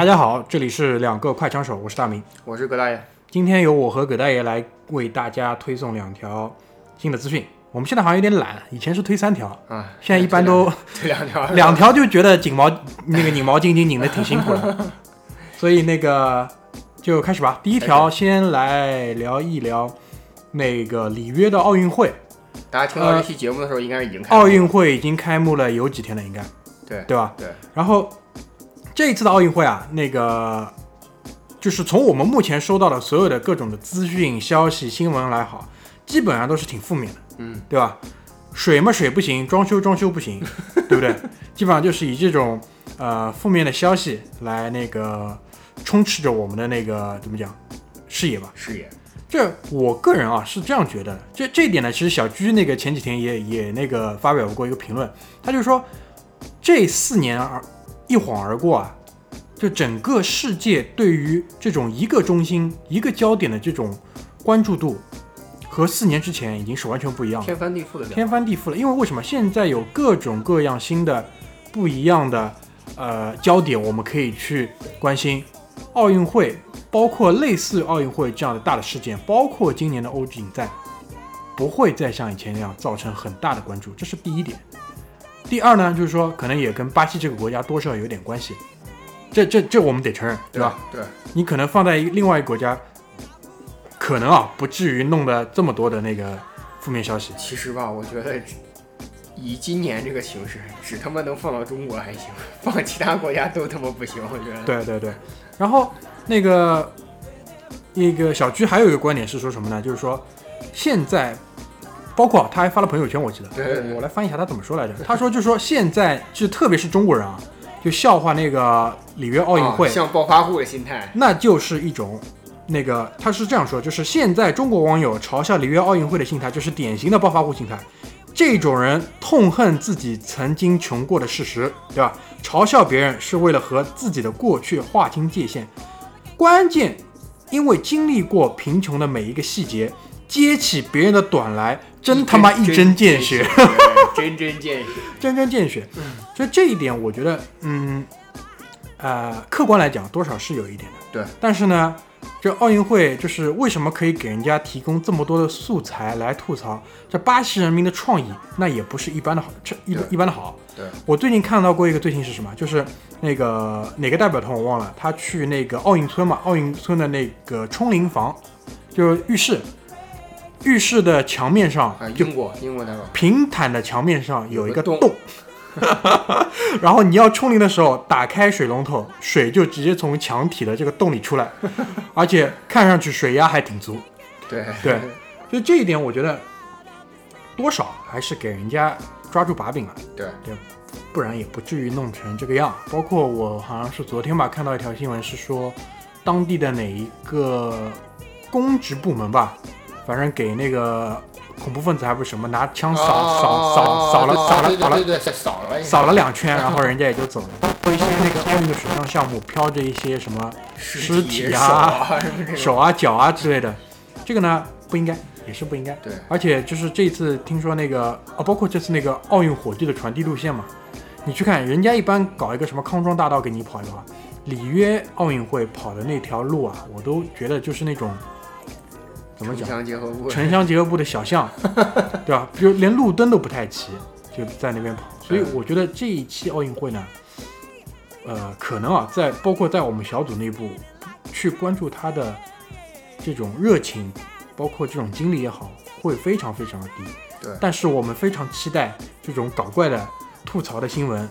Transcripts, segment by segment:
大家好，这里是两个快枪手，我是大明。我是葛大爷。今天由我和葛大爷来为大家推送两条新的资讯。我们现在好像有点懒，以前是推三条，啊，现在一般都推两条，两条就觉得紧毛那个拧毛巾巾拧的挺辛苦了，所以那个就开始吧。第一条先来聊一聊那个里约的奥运会。大家听到这期节目的时候，应该是已经奥运会已经开幕了有几天了，应该对对吧？对，然后这一次的奥运会啊，那个就是从我们目前收到的所有的各种的资讯、消息、新闻来好，基本上都是挺负面的，嗯，对吧？水嘛水不行，装修装修不行，对不对？基本上就是以这种呃负面的消息来那个充斥着我们的那个怎么讲视野吧。视野，这我个人啊是这样觉得，这这一点呢，其实小居那个前几天也也那个发表过一个评论，他就说这四年而一晃而过啊，就整个世界对于这种一个中心、一个焦点的这种关注度，和四年之前已经是完全不一样了，天翻地覆的。天翻地覆了。因为为什么现在有各种各样新的不一样的呃焦点，我们可以去关心奥运会，包括类似奥运会这样的大的事件，包括今年的欧锦赛，不会再像以前那样造成很大的关注，这是第一点。第二呢，就是说可能也跟巴西这个国家多少有点关系，这这这我们得承认，对吧？？对，你可能放在一另外一个国家，可能啊不至于弄得这么多的那个负面消息。其实吧，我觉得以今年这个形势，只他妈能放到中国还行，放其他国家都他妈不行。我觉得。对对对，然后那个那个小居还有一个观点是说什么呢？就是说现在，包括他还发了朋友圈，我记得，对对对我来翻一下他怎么说来着。他说就是说现在就特别是中国人啊，就笑话那个里约奥运会，啊像暴发户的心态。那就是一种。那个他是这样说，就是现在中国网友嘲笑里约奥运会的心态，就是典型的暴发户心态。这种人痛恨自己曾经穷过的事实，对吧？嘲笑别人是为了和自己的过去划清界限。关键，因为经历过贫穷的每一个细节，揭起别人的短来，真他妈一针见血，对，针针见血。针针见血。嗯，所以这一点，我觉得，嗯，呃，客观来讲，多少是有一点的。对，但是呢，这奥运会就是为什么可以给人家提供这么多的素材来吐槽？这巴西人民的创意，那也不是一般的好，这一对一般的好。对，我最近看到过一个最新是什么？就是那个哪个代表团我忘了，他去那个奥运村嘛，奥运村的那个冲淋房，就是浴室，浴室的墙面上啊，英国，英国那个。平坦的墙面上有一个洞，然后你要冲淋的时候，打开水龙头，水就直接从墙体的这个洞里出来，而且看上去水压还挺足。对。对。就这一点，我觉得多少还是给人家抓住把柄了，对。对。不然也不至于弄成这个样。包括我好像是昨天吧，看到一条新闻是说，当地的哪一个公职部门吧，反正给那个恐怖分子还不是什么，拿枪扫扫扫扫了扫了扫了扫了扫了两圈，然后人家也就走了。包括一些那个奥运的水上项目，飘着一些什么尸体体啊手啊、脚啊之类的，这个呢不应该，也是不应该。对。而且就是这次听说那个啊，包括这次那个奥运火炬的传递路线嘛，你去看人家一般搞一个什么康庄大道给你跑的话，里约奥运会跑的那条路啊，我都觉得就是那种怎么城讲，乡结合部。城乡结合部的小巷，对吧？比如连路灯都不太齐，就在那边跑。所以我觉得这一期奥运会呢，呃，可能啊，在包括在我们小组内部去关注他的这种热情，包括这种精力也好，会非常非常的低。对但是我们非常期待这种搞怪的吐槽的新闻，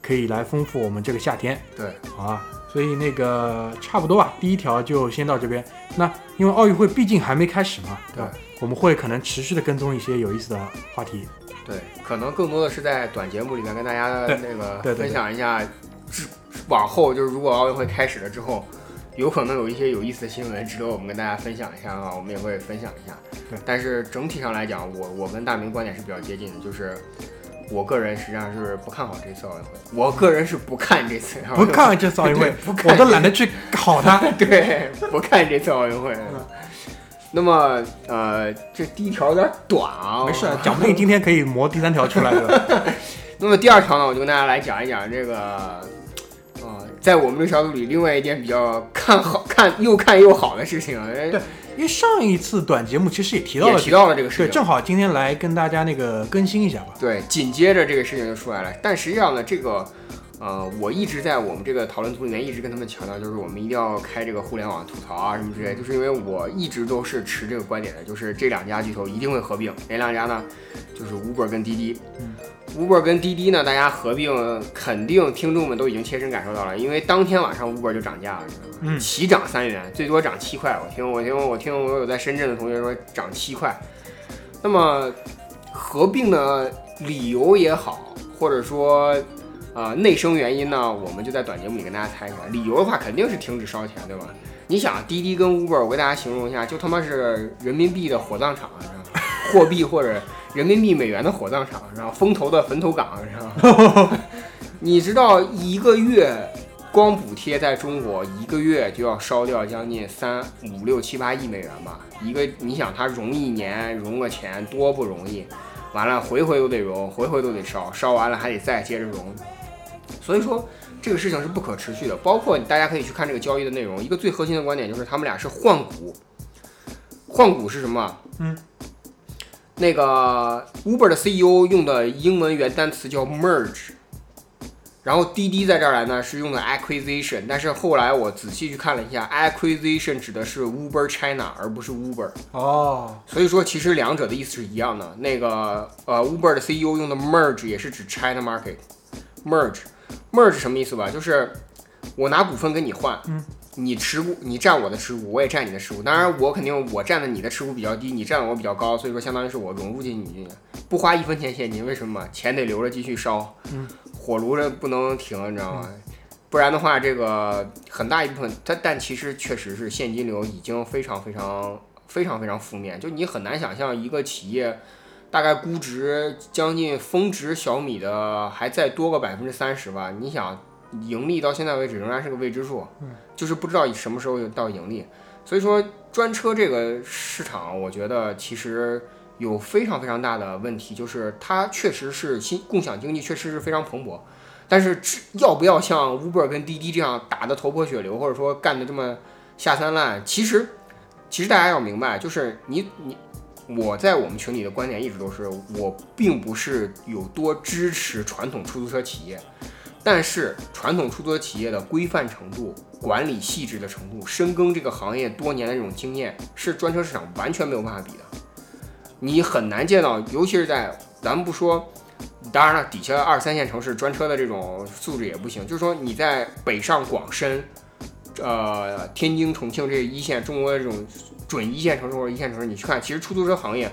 可以来丰富我们这个夏天。对，好啊，所以那个差不多吧，第一条就先到这边。那因为奥运会毕竟还没开始嘛，对吧？我们会可能持续的跟踪一些有意思的话题。对，可能更多的是在短节目里面跟大家对那个分享一下，之往后就是如果奥运会开始了之后，有可能有一些有意思的新闻值得我们跟大家分享一下啊，我们也会分享一下。对但是整体上来讲，我我跟大明观点是比较接近的，就是我个人实际上是不看好这次奥运会，我个人是不看这次奥运会，不看这次奥运会，不看我都懒得去考它。对，不看这次奥运会。那么，呃，这第一条有点短啊，没事，讲不定今天可以磨第三条出来的。那么第二条呢，我就跟大家来讲一讲这个，呃，在我们这个小组里，另外一件比较看好看又看又好的事情，对，因为上一次短节目其实也提到了提到了这个事情，对，正好今天来跟大家那个更新一下吧。对，紧接着这个事情就出来了，但实际上呢，这个。呃，我一直在我们这个讨论组里面一直跟他们强调，就是我们一定要开这个互联网吐槽啊什么之类，就是因为我一直都是持这个观点的，就是这两家巨头一定会合并。哪两家呢？就是 Uber 跟滴滴。Uber 跟滴滴呢，大家合并肯定听众们都已经切身感受到了，因为当天晚上 Uber 就涨价了，嗯，齐涨三元，最多涨七块。我听我听我听我有在深圳的同学说涨七块。那么合并的理由也好，或者说。啊，内生原因呢，我们就在短节目里跟大家猜一下。理由的话，肯定是停止烧钱，对吧？你想，滴滴跟 Uber，我给大家形容一下，就他妈是人民币的火葬场，知道吗？货币或者人民币美元的火葬场，然后风投的坟头岗？你知道一个月光补贴在中国一个月就要烧掉将近三五六七八亿美元吧？一个你想，它融一年融个钱多不容易，完了回回都得融，回回都得烧，烧完了还得再接着融。所以说这个事情是不可持续的，包括大家可以去看这个交易的内容。一个最核心的观点就是他们俩是换股，换股是什么？嗯，那个 Uber 的 CEO 用的英文原单词叫 merge，然后滴滴在这儿来呢是用的 acquisition，但是后来我仔细去看了一下，acquisition 指的是 Uber China 而不是 Uber。哦，所以说其实两者的意思是一样的。那个呃 Uber 的 CEO 用的 merge 也是指 China market，merge。merge 什么意思吧？就是我拿股份跟你换，嗯，你持股，你占我的持股，我也占你的持股。当然，我肯定我占的你的持股比较低，你占的我比较高，所以说相当于是我融入进去，不花一分钱现金。为什么？钱得留着继续烧，嗯，火炉着不能停，你知道吗？不然的话，这个很大一部分，它但其实确实是现金流已经非常非常非常非常负面，就你很难想象一个企业。大概估值将近峰值小米的还再多个百分之三十吧。你想，盈利到现在为止仍然是个未知数，就是不知道什么时候到盈利。所以说，专车这个市场，我觉得其实有非常非常大的问题，就是它确实是新共享经济，确实是非常蓬勃。但是要不要像 Uber 跟滴滴这样打得头破血流，或者说干得这么下三滥？其实，其实大家要明白，就是你你。我在我们群里的观点一直都是，我并不是有多支持传统出租车企业，但是传统出租车企业的规范程度、管理细致的程度、深耕这个行业多年的这种经验，是专车市场完全没有办法比的。你很难见到，尤其是在咱们不说，当然了，底下二三线城市专车的这种素质也不行，就是说你在北上广深，呃，天津、重庆这一线中国的这种。准一线城市或者一线城市，你去看，其实出租车行业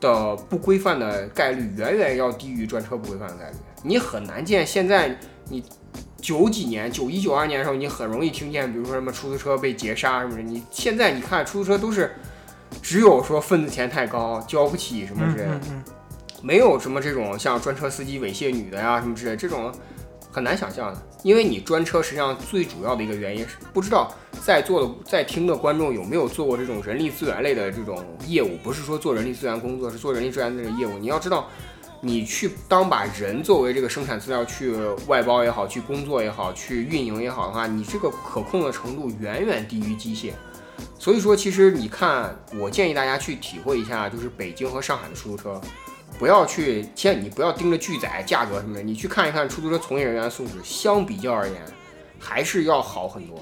的不规范的概率远远要低于专车不规范的概率。你很难见，现在你九几年、九一九二年的时候，你很容易听见，比如说什么出租车被劫杀什么的。你现在你看出租车都是只有说份子钱太高，交不起什么之类的，没有什么这种像专车司机猥亵女的呀什么之类这种。很难想象的，因为你专车实际上最主要的一个原因是不知道在座的在听的观众有没有做过这种人力资源类的这种业务，不是说做人力资源工作，是做人力资源的业务。你要知道，你去当把人作为这个生产资料去外包也好，去工作也好，去运营也好的话，你这个可控的程度远远低于机械。所以说，其实你看，我建议大家去体会一下，就是北京和上海的出租车。不要去，先你不要盯着拒载价格什么的，你去看一看出租车从业人员素质，相比较而言，还是要好很多。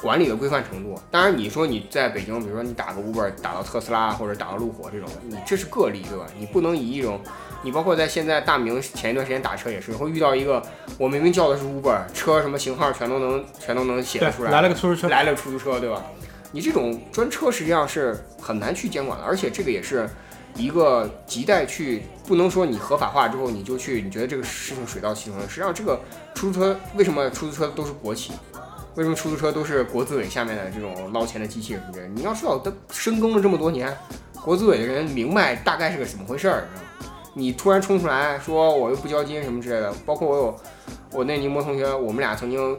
管理的规范程度，当然你说你在北京，比如说你打个 Uber 打到特斯拉或者打到路虎这种，你这是个例，对吧？你不能以一种，你包括在现在大明前一段时间打车也是会遇到一个，我明明叫的是 Uber 车，什么型号全都能全都能写得出来，来了个出租车，来了出租车，对吧？你这种专车实际上是很难去监管的，而且这个也是。一个亟待去，不能说你合法化之后你就去，你觉得这个事情水到渠成。实际上，这个出租车为什么出租车都是国企？为什么出租车都是国资委下面的这种捞钱的机器人？你要知道，他深耕了这么多年，国资委的人明白大概是个怎么回事儿。你突然冲出来说我又不交金什么之类的，包括我有我那宁波同学，我们俩曾经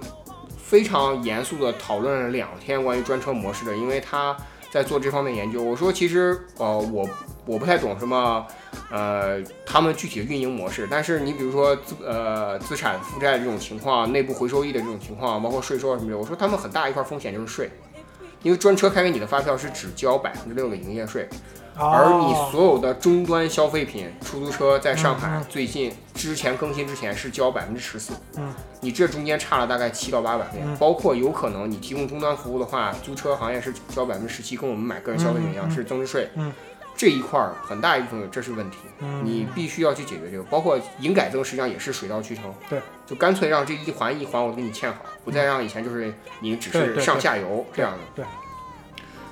非常严肃的讨论了两天关于专车模式的，因为他。在做这方面研究。我说其实呃我我不太懂什么呃他们具体的运营模式，但是你比如说资呃资产负债这种情况，内部回收益的这种情况，包括税收什么的，我说他们很大一块风险就是税，因为专车开给你的发票是只交百分之六的营业税。而你哦所有的终端消费品，出租车在上海最近之前更新之前是交百分之十四，嗯，你这中间差了大概七到八百块钱，嗯。包括有可能你提供终端服务的话，租车行业是交百分之十七，跟我们买个人消费品一样、是增值税，嗯，这一块儿很大一部分这是问题，嗯。你必须要去解决这个，包括营改增实际上也是水到渠成，对，就干脆让这一环一环我都给你欠好，不再让以前就是你只是上下游这样的，对。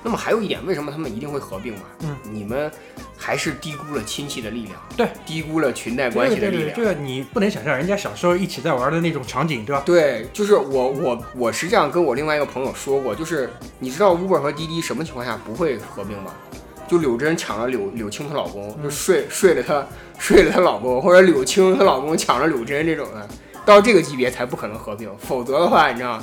那么还有一点，为什么他们一定会合并嘛？嗯，你们还是低估了亲戚的力量，对，低估了裙带关系的力量。对对，这个你不能想象人家小时候一起在玩的那种场景，对吧？对，就是我我我是这样跟我另外一个朋友说过，就是你知道 Uber 和滴滴什么情况下不会合并吗？就柳真抢了柳柳青她老公，就睡睡了她睡了她老公，或者柳青她老公抢了柳真这种的，到这个级别才不可能合并，否则的话，你知道。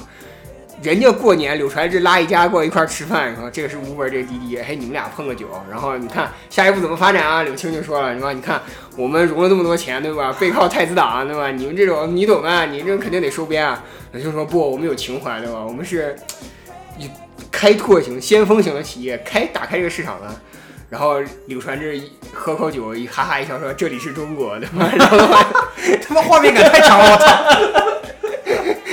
人家过年柳传志拉一家过来一块儿吃饭，说这个是 Uber，这个滴滴，哎，你们俩碰个酒，然后你看下一步怎么发展啊？柳青就说了，你说你看我们融了这么多钱，对吧？背靠太子党，对吧？你们这种你懂的，你这肯定得收编啊。柳青说不，我们有情怀，对吧？我们是以开拓型、先锋型的企业，开打开这个市场的。然后柳传志喝口酒，一哈哈一笑说：“这里是中国，对吧？”然后的 话他妈画面感太强了，我操！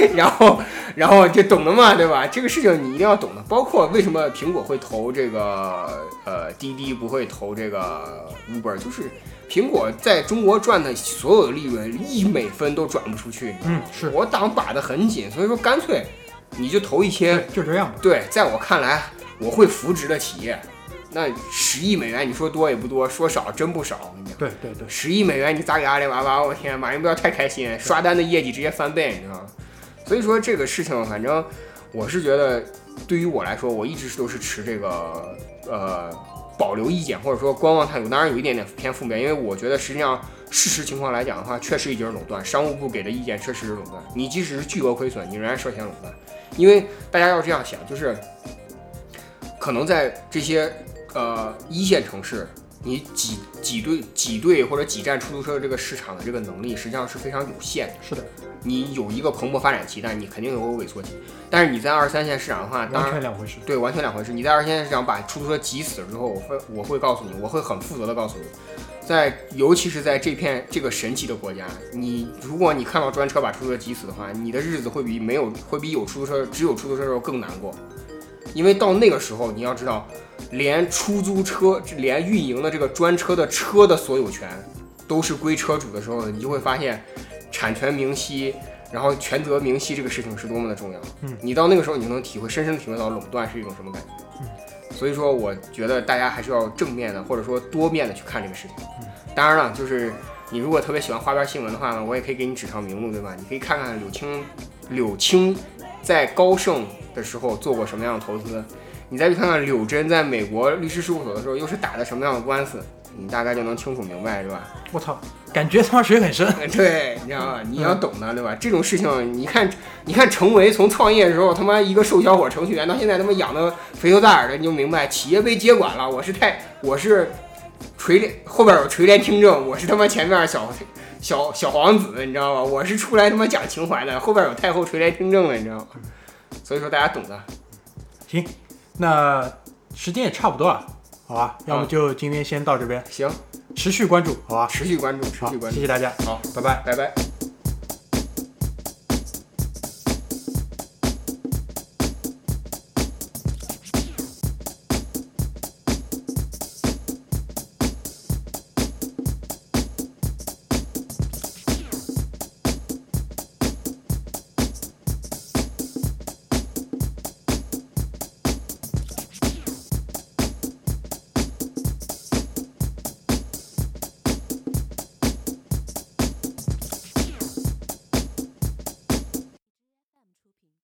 然后，然后就懂了嘛，对吧？这个事情你一定要懂的。包括为什么苹果会投这个呃滴滴，不会投这个 Uber，就是苹果在中国赚的所有的利润一美分都转不出去。嗯，是，我党把得很紧，所以说干脆你就投一些就这样吧。对，在我看来我会扶植的企业。那十亿美元，你说多也不多，说少真不少。我跟你讲，对对对，十亿美元你砸给阿里巴巴，我天，马云不要太开心，刷单的业绩直接翻倍，你知道吗？所以说这个事情，反正我是觉得，对于我来说，我一直都是持这个呃保留意见，或者说观望态度。当然有一点点偏负面，因为我觉得实际上事实情况来讲的话，确实已经是垄断，商务部给的意见确实是垄断。你即使是巨额亏损，你仍然涉嫌垄断，因为大家要这样想，就是可能在这些呃一线城市。你挤挤兑挤兑或者挤占出租车这个市场的这个能力，实际上是非常有限的。是的，你有一个蓬勃发展期，但你肯定有个萎缩期。但是你在二三线市场的话，当完然全两回事。对，完全两回事。你在二三线市场把出租车挤死了之后，我会我会告诉你，我会很负责的告诉你，在尤其是在这片这个神奇的国家，你如果你看到专车把出租车挤死的话，你的日子会比没有会比有出租车只有出租车的时候更难过，因为到那个时候你要知道，连出租车连运营的这个专车的车的所有权都是归车主的时候，你就会发现产权明晰。然后权责明晰这个事情是多么的重要，嗯，你到那个时候你就能体会，深深的体会到垄断是一种什么感觉，嗯，所以说我觉得大家还是要正面的或者说多面的去看这个事情，嗯，当然了，就是你如果特别喜欢花边新闻的话呢，我也可以给你指上明路，对吧？你可以看看柳青，柳青在高盛的时候做过什么样的投资，你再去看看柳真在美国律师事务所的时候又是打的什么样的官司，你大概就能清楚明白，是吧？我操，感觉他妈水很深。对，你知道吧？你要懂的，对吧？这种事情，你看，你看成为从创业的时候，他妈一个瘦小伙程序员，到现在他妈养的肥头大耳的，你就明白，企业被接管了，我是太，我是垂帘后边有垂帘听政，我是他妈前面小小小皇子，你知道吧？我是出来他妈讲情怀的，后边有太后垂帘听政的，你知道吗？所以说大家懂的。行，那时间也差不多了，好吧？要么就今天先到这边，行，持续关注，好吧？持续关注，持续，关注，谢谢大家，好，拜拜。拜拜。